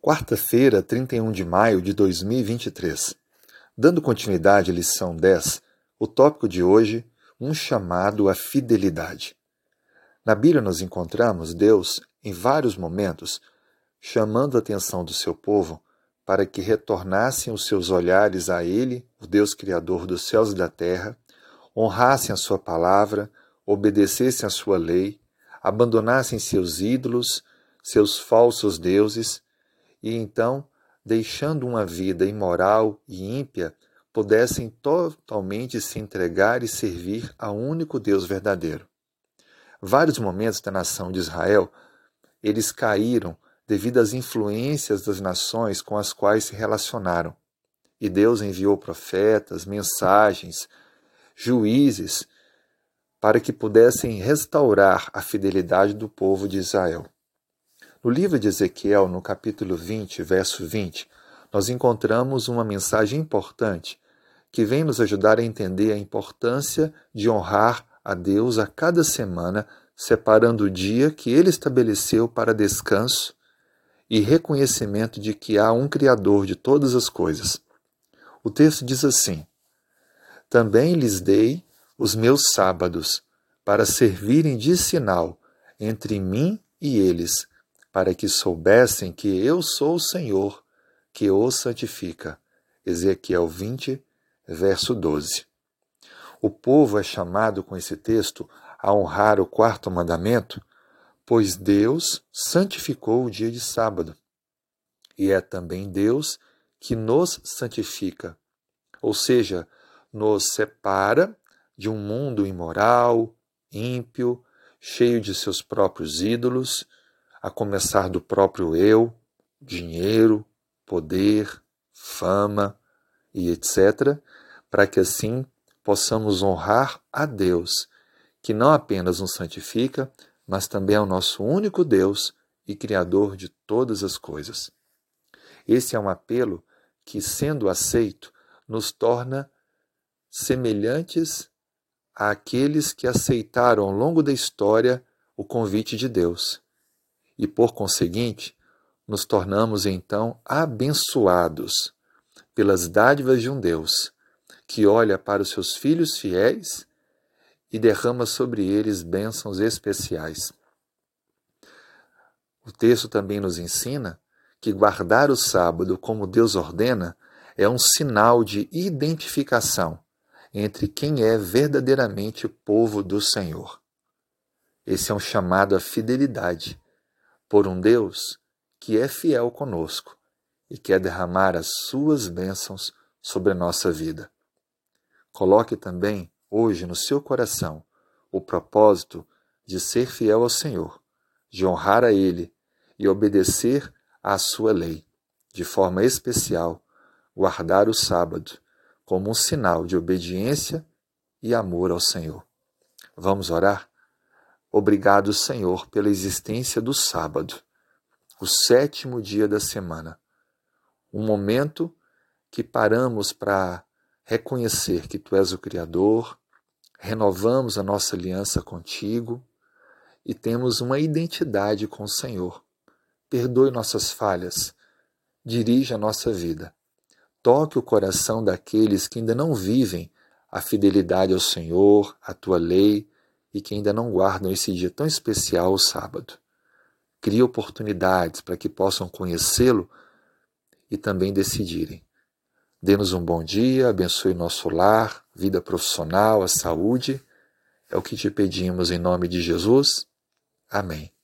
Quarta-feira, 31 de maio de 2023. Dando continuidade à lição 10, o tópico de hoje, um chamado à fidelidade. Na Bíblia nós encontramos Deus, em vários momentos, chamando a atenção do seu povo para que retornassem os seus olhares a Ele, o Deus Criador dos céus e da terra, honrassem a Sua palavra, obedecessem a Sua lei, abandonassem seus ídolos, seus falsos deuses e então, deixando uma vida imoral e ímpia, pudessem totalmente se entregar e servir ao único Deus verdadeiro. Vários momentos da nação de Israel, eles caíram devido às influências das nações com as quais se relacionaram. E Deus enviou profetas, mensagens, juízes, para que pudessem restaurar a fidelidade do povo de Israel. No livro de Ezequiel, no capítulo 20, verso 20, nós encontramos uma mensagem importante que vem nos ajudar a entender a importância de honrar a Deus a cada semana, separando o dia que ele estabeleceu para descanso e reconhecimento de que há um Criador de todas as coisas. O texto diz assim: Também lhes dei os meus sábados, para servirem de sinal entre mim e eles, para que soubessem que eu sou o Senhor, que os santifica. Ezequiel 20, verso 12. O povo é chamado com esse texto a honrar o quarto mandamento, pois Deus santificou o dia de sábado. E é também Deus que nos santifica, ou seja, nos separa de um mundo imoral, ímpio, cheio de seus próprios ídolos a começar do próprio eu, dinheiro, poder, fama e etc., para que assim possamos honrar a Deus, que não apenas nos santifica, mas também é o nosso único Deus e Criador de todas as coisas. Esse é um apelo que, sendo aceito, nos torna semelhantes àqueles que aceitaram ao longo da história o convite de Deus e, por conseguinte, nos tornamos então abençoados pelas dádivas de um Deus que olha para os seus filhos fiéis e derrama sobre eles bênçãos especiais. O texto também nos ensina que guardar o sábado como Deus ordena é um sinal de identificação entre quem é verdadeiramente povo do Senhor. Esse é um chamado à fidelidade por um Deus que é fiel conosco e quer derramar as suas bênçãos sobre a nossa vida. Coloque também hoje no seu coração o propósito de ser fiel ao Senhor, de honrar a Ele e obedecer à sua lei, de forma especial, guardar o sábado como um sinal de obediência e amor ao Senhor. Vamos orar? Obrigado, Senhor, pela existência do sábado, o sétimo dia da semana. Um momento que paramos para reconhecer que Tu és o Criador, renovamos a nossa aliança contigo e temos uma identidade com o Senhor. Perdoe nossas falhas, dirija a nossa vida. Toque o coração daqueles que ainda não vivem a fidelidade ao Senhor, à tua lei, e que ainda não guardam esse dia tão especial, o sábado. Crie oportunidades para que possam conhecê-lo e também decidirem. Dê-nos um bom dia, abençoe nosso lar, vida profissional, a saúde. É o que te pedimos em nome de Jesus. Amém.